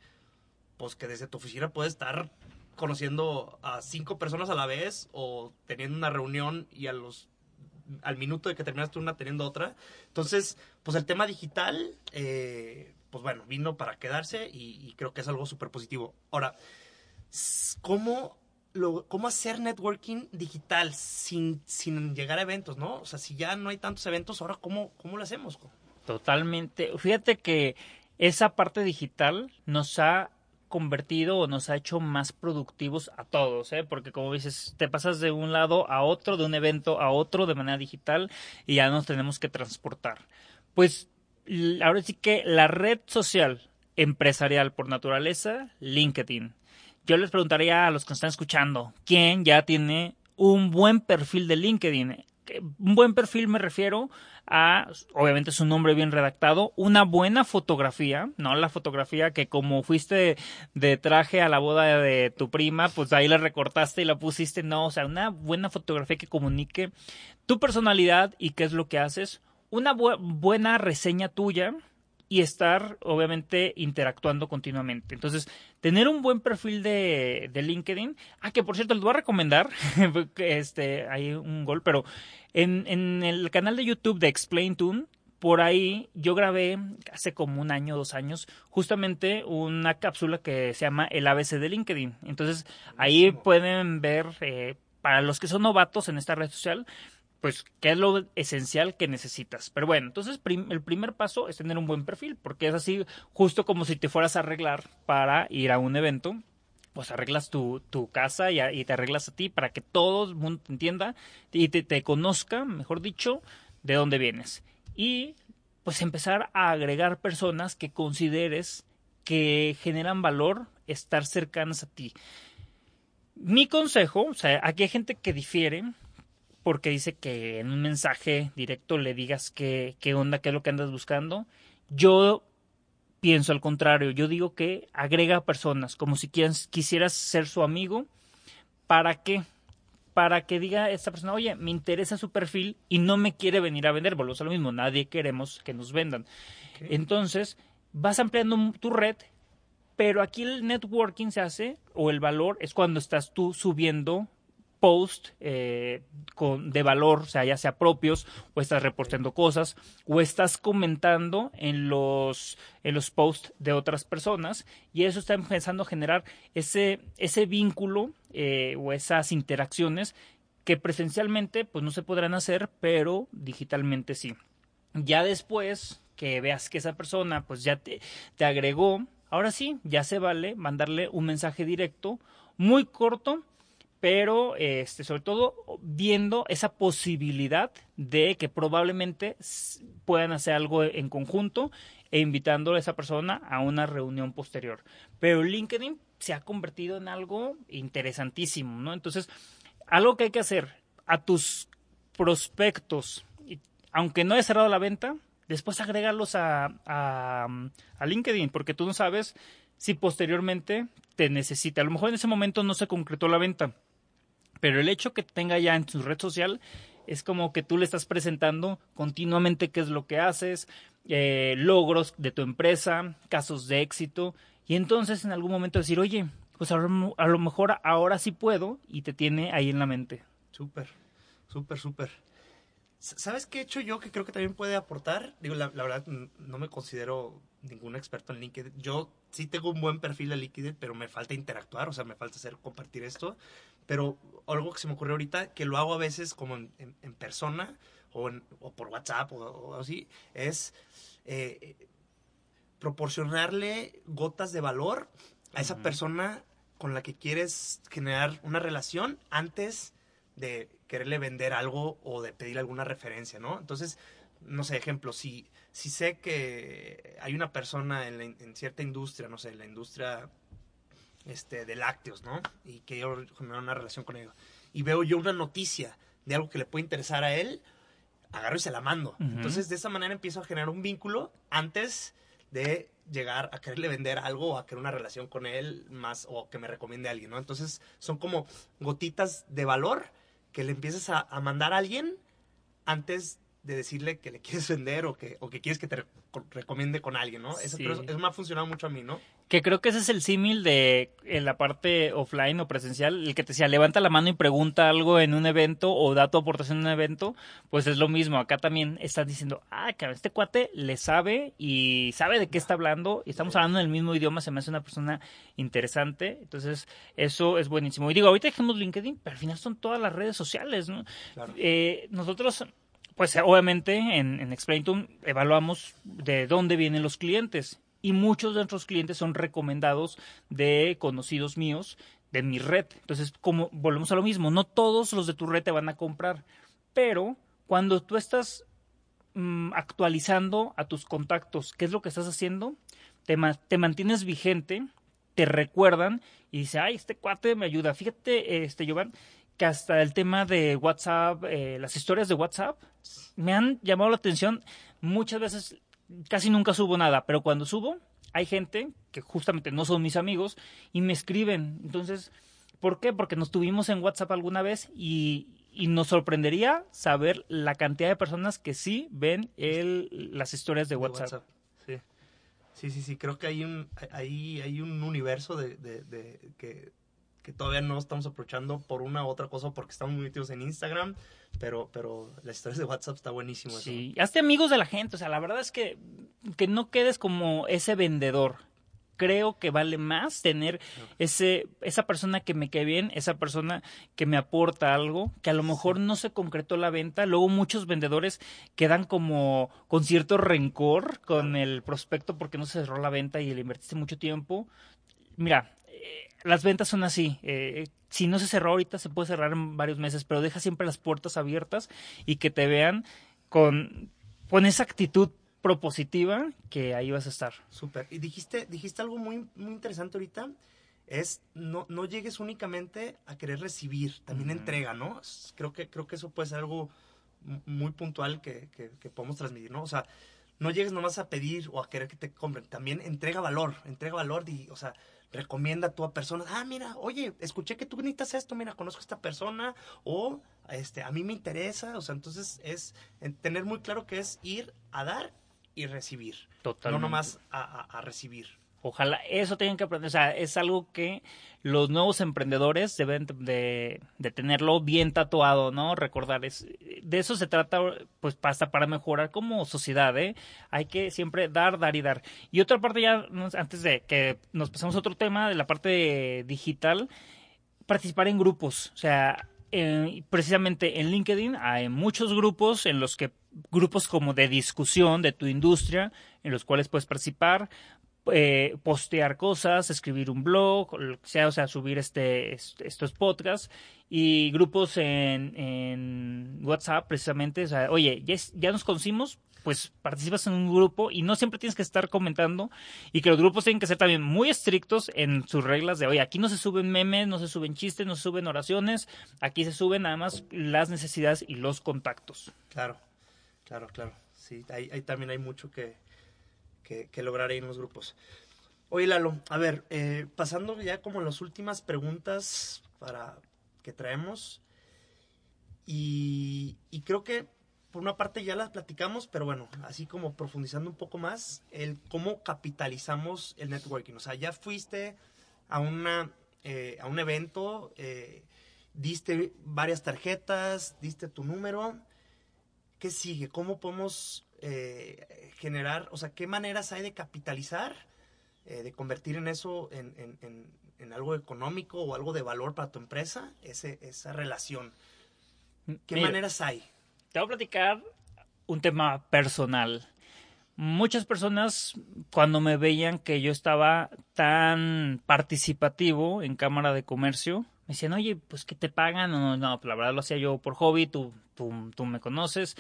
pues que desde tu oficina puedes estar conociendo a cinco personas a la vez o teniendo una reunión y a los al minuto de que terminaste una teniendo otra entonces pues el tema digital eh, pues bueno vino para quedarse y, creo que es algo súper positivo ahora cómo lo, cómo hacer networking digital sin, sin llegar a eventos, ¿no? O sea, si ya no hay tantos eventos, ahora cómo, cómo lo hacemos? Totalmente. Fíjate que esa parte digital nos ha convertido o nos ha hecho más productivos a todos, ¿eh? Porque como dices, te pasas de un lado a otro, de un evento a otro de manera digital y ya nos tenemos que transportar. Pues ahora sí que la red social empresarial por naturaleza, LinkedIn. Yo les preguntaría a los que nos están escuchando, ¿quién ya tiene un buen perfil de LinkedIn? Un buen perfil me refiero a, obviamente es un nombre bien redactado, una buena fotografía, no la fotografía que como fuiste de traje a la boda de tu prima, pues ahí la recortaste y la pusiste, no, o sea, una buena fotografía que comunique tu personalidad y qué es lo que haces, una bu- buena reseña tuya y estar obviamente interactuando continuamente. Entonces, tener un buen perfil de, de LinkedIn, ah, que por cierto les voy a recomendar, *laughs* este, hay un gol, pero en, en el canal de YouTube de Explain Tune, por ahí yo grabé hace como un año, dos años, justamente una cápsula que se llama El ABC de LinkedIn. Entonces, ahí pueden ver, eh, para los que son novatos en esta red social, pues qué es lo esencial que necesitas. Pero bueno, entonces el primer paso es tener un buen perfil, porque es así justo como si te fueras a arreglar para ir a un evento, pues arreglas tu, tu casa y te arreglas a ti para que todo el mundo te entienda y te, te conozca, mejor dicho, de dónde vienes. Y pues empezar a agregar personas que consideres que generan valor estar cercanas a ti. Mi consejo, o sea, aquí hay gente que difiere, porque dice que en un mensaje directo le digas qué, qué onda, qué es lo que andas buscando. Yo pienso al contrario, yo digo que agrega personas, como si quieras- quisieras ser su amigo. ¿Para qué? Para que diga esta persona, oye, me interesa su perfil y no me quiere venir a vender. Volvemos a lo mismo, nadie queremos que nos vendan. Entonces, vas ampliando tu red, pero aquí el networking se hace, o el valor, es cuando estás tú subiendo post eh, con, de valor, o sea, ya sea propios, o estás reportando cosas, o estás comentando en los, en los posts de otras personas, y eso está empezando a generar ese, ese vínculo eh, o esas interacciones que presencialmente pues no se podrán hacer, pero digitalmente sí. Ya después que veas que esa persona pues ya te, te agregó, ahora sí, ya se vale mandarle un mensaje directo, muy corto, pero este, sobre todo viendo esa posibilidad de que probablemente puedan hacer algo en conjunto e invitando a esa persona a una reunión posterior. Pero LinkedIn se ha convertido en algo interesantísimo, ¿no? Entonces, algo que hay que hacer a tus prospectos, aunque no hayas cerrado la venta, después agregarlos a, a, a LinkedIn, porque tú no sabes si posteriormente te necesita. A lo mejor en ese momento no se concretó la venta, pero el hecho que tenga ya en su red social es como que tú le estás presentando continuamente qué es lo que haces, eh, logros de tu empresa, casos de éxito, y entonces en algún momento decir, oye, pues a lo mejor ahora sí puedo y te tiene ahí en la mente. Súper, súper, súper. ¿Sabes qué he hecho yo que creo que también puede aportar? Digo, la, verdad, no me considero ningún experto en LinkedIn. Yo sí tengo un buen perfil de LinkedIn, pero me falta interactuar, o sea, me falta hacer compartir esto. Pero algo que se me ocurrió ahorita, que lo hago a veces como en, persona o, por WhatsApp o, así, es eh, proporcionarle gotas de valor a esa persona con la que quieres generar una relación antes de quererle vender algo o de pedir alguna referencia, ¿no? Entonces, no sé, ejemplo, si, si sé que hay una persona en, en cierta industria, no sé, la industria este, de lácteos, ¿no? Y que yo generar una relación con ellos. Y veo yo una noticia de algo que le puede interesar a él, agarro y se la mando. Entonces, de esa manera empiezo a generar un vínculo antes de llegar a quererle vender algo o a querer una relación con él más o que me recomiende a alguien, ¿no? Entonces, son como gotitas de valor que le empiezas a, a mandar a alguien antes de decirle que le quieres vender o que, o que quieres que te recomiende con alguien, ¿no? Eso, eso me ha funcionado mucho a mí, ¿no? Que creo que ese es el símil de en la parte offline o presencial, el que te decía, levanta la mano y pregunta algo en un evento o da tu aportación en un evento, pues es lo mismo. Acá también estás diciendo, ah, cabrón, este cuate le sabe y sabe de qué está hablando y estamos hablando en el mismo idioma, se me hace una persona interesante. Entonces, eso es buenísimo. Y digo, ahorita dejemos LinkedIn, pero al final son todas las redes sociales, ¿no? Eh, nosotros pues obviamente en, en Explaintum evaluamos de dónde vienen los clientes y muchos de nuestros clientes son recomendados de conocidos míos de mi red. Entonces, como volvemos a lo mismo, no todos los de tu red te van a comprar, pero cuando tú estás mm, actualizando a tus contactos, ¿qué es lo que estás haciendo? Te, mantienes vigente, te recuerdan y dice, ay, este cuate me ayuda. Fíjate, este Giovanni, que hasta el tema de WhatsApp, eh, las historias de WhatsApp, me han llamado la atención. Muchas veces casi nunca subo nada, pero cuando subo, hay gente que justamente no son mis amigos y me escriben. Entonces, ¿por qué? Porque nos tuvimos en WhatsApp alguna vez y, nos sorprendería saber la cantidad de personas que sí ven el, las historias de WhatsApp. Sí. sí, sí, sí, creo que hay un, hay, hay un universo de, de que que todavía no estamos aprovechando por una u otra cosa porque estamos muy metidos en Instagram, pero, pero las historias de WhatsApp está buenísimo. Sí, hazte amigos de la gente, o sea, la verdad es que, que no quedes como ese vendedor. Creo que vale más tener ese, esa persona que me quede bien, esa persona que me aporta algo, que a lo mejor no se concretó la venta. Luego muchos vendedores quedan como con cierto rencor con el prospecto porque no se cerró la venta y le invertiste mucho tiempo. Mira, las ventas son así. Eh, si no se cerró ahorita, se puede cerrar en varios meses, pero deja siempre las puertas abiertas y que te vean con, con esa actitud propositiva que ahí vas a estar. Súper. Y dijiste, dijiste algo muy, muy interesante ahorita. Es no, no llegues únicamente a querer recibir, también entrega, ¿no? Creo que, creo que eso puede ser algo muy puntual que, que, que podemos transmitir, ¿no? O sea, no llegues nomás a pedir o a querer que te compren, también entrega valor, entrega valor, y, o sea, recomienda a tu persona, ah, mira, oye, escuché que tú necesitas esto, mira, conozco a esta persona, o este, a mí me interesa, o sea, entonces es tener muy claro que es ir a dar y recibir. Totalmente. No nomás a recibir. Ojalá eso tengan que aprender. O sea, es algo que los nuevos emprendedores deben de, tenerlo bien tatuado, ¿no? Recordar, es, de eso se trata, pues, hasta para mejorar como sociedad, ¿eh? Hay que siempre dar, dar y dar. Y otra parte ya, antes de que nos pasemos a otro tema, de la parte digital, participar en grupos. O sea, precisamente en LinkedIn hay muchos grupos en los que grupos como de discusión de tu industria en los cuales puedes participar eh, postear cosas, escribir un blog, o sea, o sea, subir este, estos podcasts y grupos en, en WhatsApp precisamente, o sea, oye, ya, nos conocimos, pues participas en un grupo y no siempre tienes que estar comentando y que los grupos tienen que ser también muy estrictos en sus reglas de, oye, aquí no se suben memes, no se suben chistes, no se suben oraciones, aquí se suben nada más las necesidades y los contactos. Claro, claro, claro. Sí, ahí, también hay mucho que, que, lograr ahí en los grupos. Oye, Lalo, a ver, eh, pasando ya como las últimas preguntas para que traemos. Y, y creo que por una parte ya las platicamos, pero bueno, así como profundizando un poco más, el cómo capitalizamos el networking. O sea, ya fuiste a, una, eh, a un evento, eh, diste varias tarjetas, diste tu número. ¿Qué sigue? ¿Cómo podemos eh, generar, o sea, qué maneras hay de capitalizar, de convertir en eso en, en, en, algo económico o algo de valor para tu empresa, ese, esa relación? ¿Qué maneras hay? te voy a platicar un tema personal. Muchas personas cuando me veían que yo estaba tan participativo en Cámara de Comercio, me decían, oye, pues que te pagan? No, no, pues la verdad lo hacía yo por hobby, tú, tú, tú me conoces.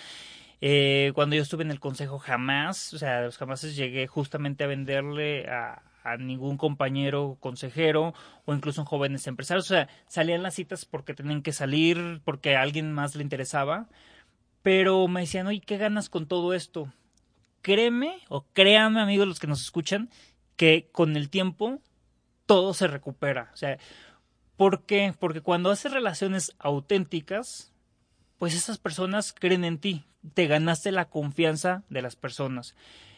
Eh, cuando yo estuve en el consejo jamás, o sea, jamás llegué justamente a venderle a, ningún compañero consejero o incluso jóvenes empresarios. O sea, salían las citas porque tenían que salir, porque a alguien más le interesaba pero me decían, oye, ¿qué ganas con todo esto? Créeme o créanme, amigos, los que nos escuchan, que con el tiempo todo se recupera. O sea, ¿por qué? Porque cuando haces relaciones auténticas, pues esas personas creen en ti, te ganaste la confianza de las personas.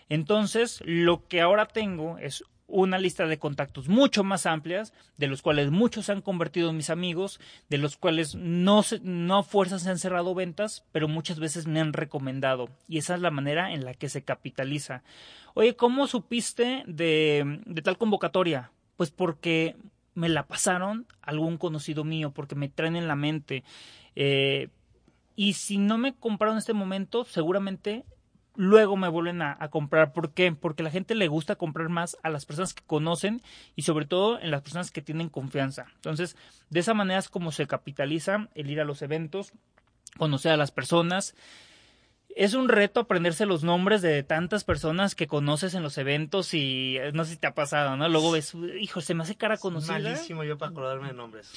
Entonces, lo que ahora tengo es una lista de contactos mucho más amplias, de los cuales muchos se han convertido en mis amigos, de los cuales no, no fuerzas se han cerrado ventas, pero muchas veces me han recomendado. Y esa es la manera en la que se capitaliza. Oye, ¿cómo supiste de, de tal convocatoria? Pues porque me la pasaron algún conocido mío, porque me traen en la mente. Eh, y si no me compraron en este momento, seguramente luego me vuelven a, comprar. ¿Por qué? Porque a la gente le gusta comprar más a las personas que conocen y sobre todo en las personas que tienen confianza. Entonces, de esa manera es como se capitaliza el ir a los eventos, conocer a las personas. Es un reto aprenderse los nombres de tantas personas que conoces en los eventos y eh, no sé si te ha pasado, ¿no? Luego ves, hijo, se me hace cara conocida. Malísimo yo para acordarme de nombres.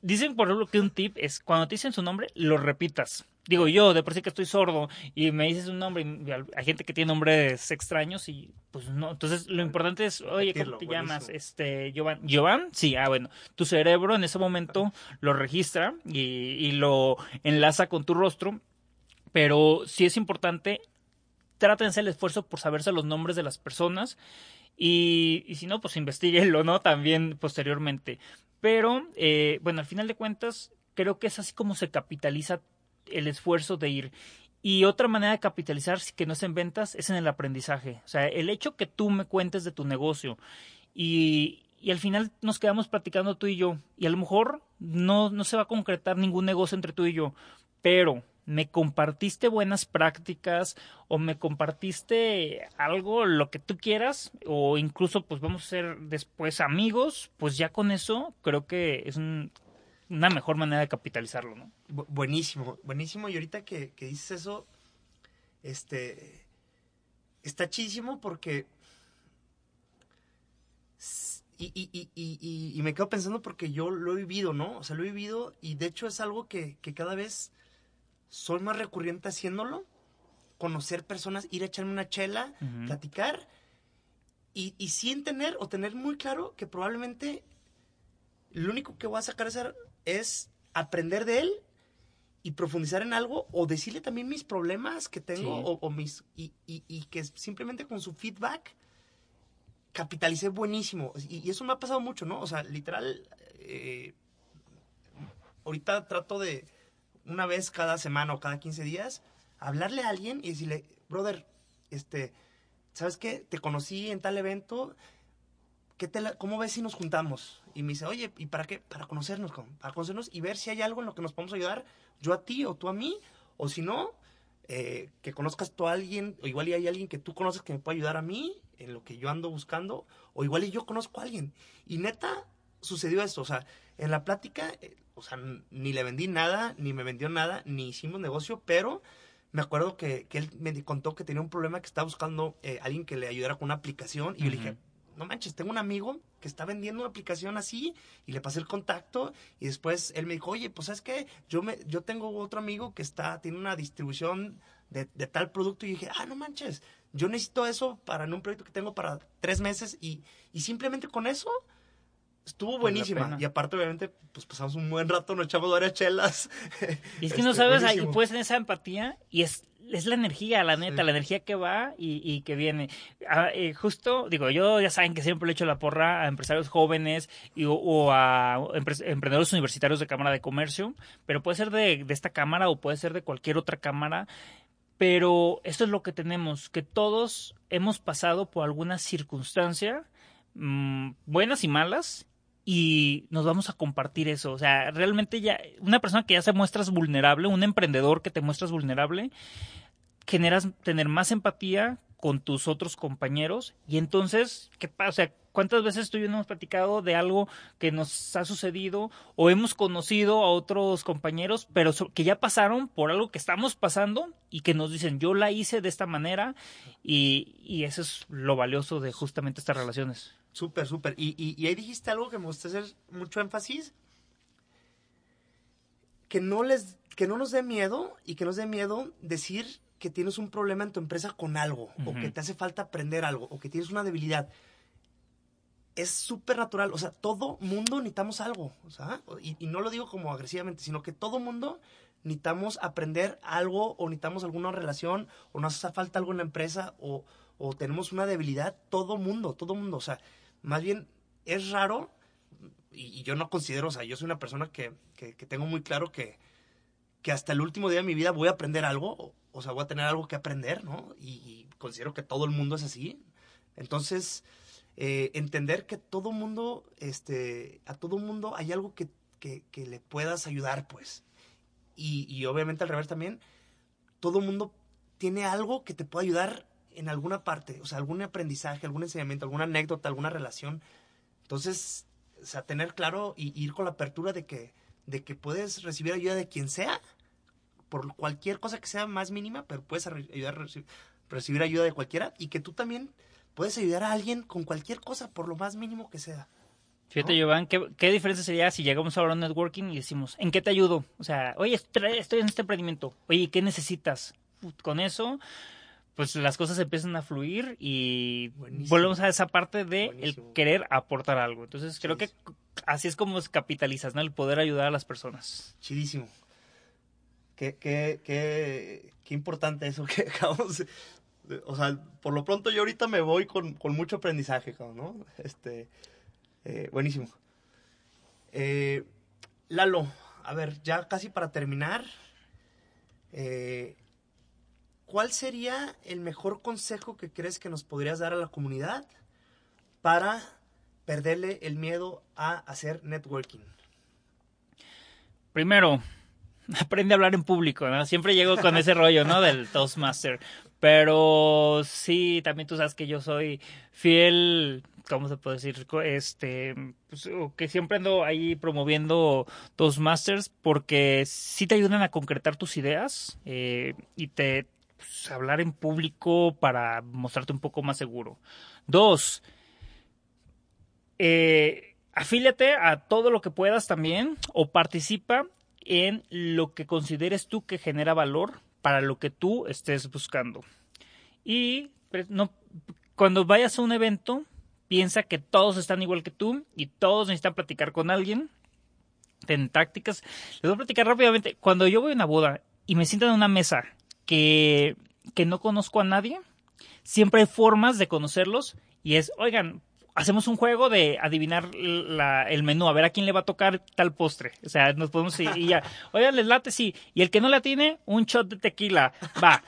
dicen, por ejemplo, que un tip es cuando te dicen su nombre, lo repitas digo yo, de por sí que estoy sordo y me dices un nombre, y hay gente que tiene nombres extraños y pues no, entonces lo importante es, oye, ¿cómo te llamas? Este, Jovan, ¿Jovan? Sí, ah, bueno, tu cerebro en ese momento lo registra y, y lo enlaza con tu rostro, pero sí es importante, trátense el esfuerzo por saberse los nombres de las personas y, si no, pues investiguenlo, ¿no? También posteriormente. Pero, eh, bueno, al final de cuentas, creo que es así como se capitaliza el esfuerzo de ir. Y otra manera de capitalizar que no es en ventas es en el aprendizaje. O sea, el hecho que tú me cuentes de tu negocio y, y al final nos quedamos platicando tú y yo y a lo mejor no, no se va a concretar ningún negocio entre tú y yo, pero me compartiste buenas prácticas o me compartiste algo, lo que tú quieras, o incluso pues vamos a ser después amigos, pues ya con eso creo que es un, una mejor manera de capitalizarlo, ¿no? buenísimo, buenísimo. Y ahorita que, dices eso, este, está chidísimo porque... Y, y, y, y, me quedo pensando porque yo lo he vivido, ¿no? O sea, lo he vivido y de hecho es algo que, cada vez soy más recurrente haciéndolo. Conocer personas, ir a echarme una chela, platicar y, y sin tener o tener muy claro que probablemente lo único que voy a sacar es aprender de él y profundizar en algo o decirle también mis problemas que tengo o, mis y, y, que simplemente con su feedback capitalicé buenísimo. Y, eso me ha pasado mucho no o sea literal eh, ahorita trato de una vez cada semana o cada 15 días hablarle a alguien y decirle brother este sabes qué te conocí en tal evento ¿qué te ¿cómo ves si nos juntamos? Y me dice, oye, ¿y para qué? Para conocernos, para conocernos y ver si hay algo en lo que nos podemos ayudar, yo a ti o tú a mí, o si no, eh, que conozcas tú a alguien, o igual y hay alguien que tú conoces que me puede ayudar a mí en lo que yo ando buscando, o igual y yo conozco a alguien. Y neta, sucedió esto, o sea, en la plática, eh, o sea, ni le vendí nada, ni me vendió nada, ni hicimos negocio, pero me acuerdo que, que él me contó que tenía un problema que estaba buscando eh, alguien que le ayudara con una aplicación, y yo le dije, no manches, tengo un amigo que está vendiendo una aplicación así y le pasé el contacto y después él me dijo, oye, pues sabes qué, yo, me, yo tengo otro amigo que está, tiene una distribución de, de tal producto y dije, ah, no manches, yo necesito eso para un proyecto que tengo para tres meses y, y simplemente con eso estuvo buenísima. Y aparte, obviamente, pues pasamos un buen rato, nos echamos varias chelas. *laughs* Y es que no este, sabes, ahí puedes tener esa empatía y es es la energía, la neta, la energía que va y, que viene. Ah, eh, justo, digo, yo ya saben que siempre le echo la porra a empresarios jóvenes y, o, a emprendedores universitarios de Cámara de Comercio, pero puede ser de, esta Cámara o puede ser de cualquier otra Cámara. Pero esto es lo que tenemos, que todos hemos pasado por alguna circunstancia, mm, buenas y malas, y nos vamos a compartir eso. O sea, realmente ya, una persona que ya se muestras vulnerable, un emprendedor que te muestras vulnerable, generas tener más empatía con tus otros compañeros y entonces, ¿qué pasa? O sea, ¿cuántas veces tú y yo hemos platicado de algo que nos ha sucedido o hemos conocido a otros compañeros, pero que ya pasaron por algo que estamos pasando y que nos dicen, yo la hice de esta manera y, y eso es lo valioso de justamente estas relaciones. Súper, súper. Y, y, ahí dijiste algo que me gusta hacer mucho énfasis. Que no les, que no nos dé miedo y que nos dé miedo decir que tienes un problema en tu empresa con algo, o que te hace falta aprender algo, o que tienes una debilidad. Es súper natural. O sea, todo mundo necesitamos algo. O sea, y, y, no lo digo como agresivamente, sino que todo mundo necesitamos aprender algo, o necesitamos alguna relación, o nos hace falta algo en la empresa, o, o tenemos una debilidad. Todo mundo, todo mundo. O sea, más bien es raro, y, yo no considero, o sea, yo soy una persona que, que, tengo muy claro que, que, hasta el último día de mi vida voy a aprender algo, o, sea, voy a tener algo que aprender, ¿no? Y, considero que todo el mundo es así. Entonces, eh, entender que todo mundo, este, a todo mundo hay algo que, que, que le puedas ayudar, pues. Y, y, obviamente al revés también, todo mundo tiene algo que te puede ayudar en alguna parte, o sea, algún aprendizaje, algún enseñamiento, alguna anécdota, alguna relación. Entonces, o sea, tener claro y ir con la apertura de que, de que puedes recibir ayuda de quien sea, por cualquier cosa que sea más mínima, pero puedes ayudar, recibir ayuda de cualquiera y que tú también puedes ayudar a alguien con cualquier cosa, por lo más mínimo que sea. Fíjate, Giovanni, ¿qué, ¿qué, diferencia sería si llegamos a de networking y decimos, ¿en qué te ayudo? O sea, oye, estoy en este emprendimiento. Oye, ¿qué necesitas? Con eso pues las cosas empiezan a fluir y volvemos a esa parte de el querer aportar algo. Entonces creo que así es como capitalizas, ¿no? El poder ayudar a las personas. Chidísimo. Qué, qué, qué, qué importante eso que *laughs* acabamos O sea, por lo pronto yo ahorita me voy con, con mucho aprendizaje, ¿no? Este, eh, buenísimo. Eh, Lalo, a ver, ya casi para terminar, eh, ¿cuál sería el mejor consejo que crees que nos podrías dar a la comunidad para perderle el miedo a hacer networking? Primero, *laughs* aprende a hablar en público, ¿no? Siempre llego con ese rollo, ¿no? Del Toastmaster. Pero sí, también tú sabes que yo soy fiel, ¿cómo se puede decir? Este, pues, que siempre ando ahí promoviendo Toastmasters porque sí te ayudan a concretar tus ideas eh, y te, pues, hablar en público para mostrarte un poco más seguro. Dos, eh, afíliate a todo lo que puedas también o participa en lo que consideres tú que genera valor para lo que tú estés buscando. Y no, cuando vayas a un evento, piensa que todos están igual que tú y todos necesitan platicar con alguien. Ten tácticas. Les voy a platicar rápidamente. Cuando yo voy a una boda y me siento en una mesa que, que no conozco a nadie, siempre hay formas de conocerlos y es, oigan, hacemos un juego de adivinar la, el menú, a ver a quién le va a tocar tal postre. O sea, nos podemos ir y ya, *laughs* oigan, les late, sí. Y el que no la tiene, un shot de tequila. Va.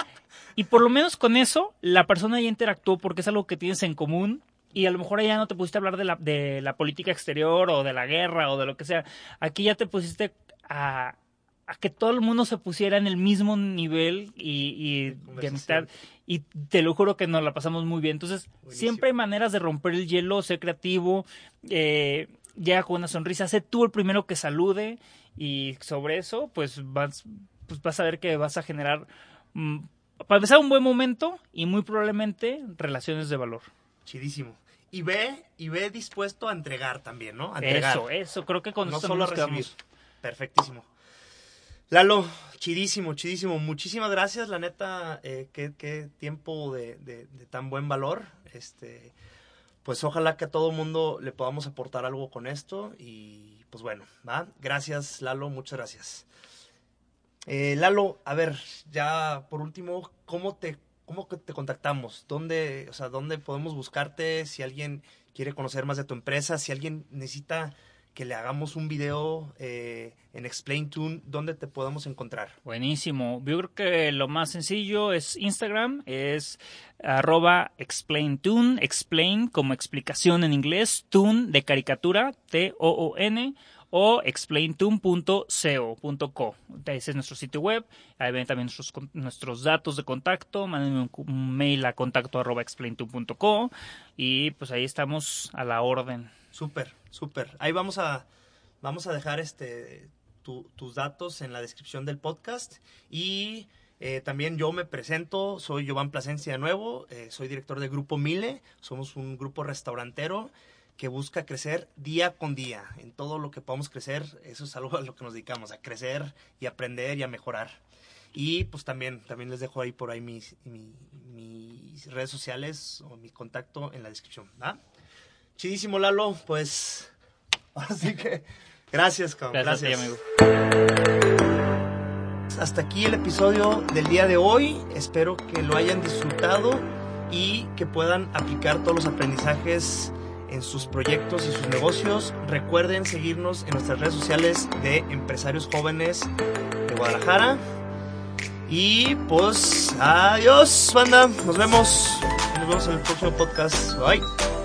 Y por lo menos con eso, la persona ya interactuó porque es algo que tienes en común. Y a lo mejor ya no te pusiste a hablar de la, de la política exterior o de la guerra o de lo que sea. Aquí ya te pusiste a, a que todo el mundo se pusiera en el mismo nivel y, y de amistad. Y te lo juro que nos la pasamos muy bien. Entonces, siempre hay maneras de romper el hielo, ser creativo, eh, llega con una sonrisa, sé tú el primero que salude y sobre eso, pues vas, pues vas a ver que vas a generar, mm, para empezar, un buen momento y muy probablemente relaciones de valor. Chidísimo. Y ve, y ve dispuesto a entregar también, ¿no? A entregar. Eso, eso, creo que con no esto solo recibir. Perfectísimo. Lalo, chidísimo, chidísimo. Muchísimas gracias, la neta, eh, qué, qué tiempo de, tan buen valor. Este, pues ojalá que a todo mundo le podamos aportar algo con esto y pues bueno, ¿va? Gracias, Lalo, muchas gracias. Eh, Lalo, a ver, ya por último, ¿cómo te, cómo te contactamos? ¿Dónde, o sea, dónde podemos buscarte? Si alguien quiere conocer más de tu empresa, si alguien necesita que le hagamos un video eh, en Explain Tune, ¿dónde te podemos encontrar? Buenísimo. Yo creo que lo más sencillo es Instagram, es arroba explaintune, explain como explicación en inglés, tune de caricatura, T-O-O-N, o explaintune.co.co. Ese es nuestro sitio web. Ahí ven también nuestros, nuestros datos de contacto. Mándenme un, mail a contacto arroba y pues ahí estamos a la orden. Súper, súper. Ahí vamos a, vamos a dejar este tu- tus datos en la descripción del podcast y eh, también yo me presento, soy Giovanni Plasencia de nuevo, eh, soy director del Grupo Mile, somos un grupo restaurantero que busca crecer día con día, en todo lo que podamos crecer, eso es algo a lo que nos dedicamos, a crecer y aprender y a mejorar. Y pues también, también les dejo ahí por ahí mis, mi- mis redes sociales o mi contacto en la descripción. ¿va? Chidísimo, Lalo. Pues, ahora sí que, gracias, cabrón. Gracias, Gracias. a ti, amigo. Hasta aquí el episodio del día de hoy. Espero que lo hayan disfrutado y que puedan aplicar todos los aprendizajes en sus proyectos y sus negocios. Recuerden seguirnos en nuestras redes sociales de empresarios jóvenes de Guadalajara. Y pues, adiós, banda. Nos vemos. Nos vemos en el próximo podcast. Bye.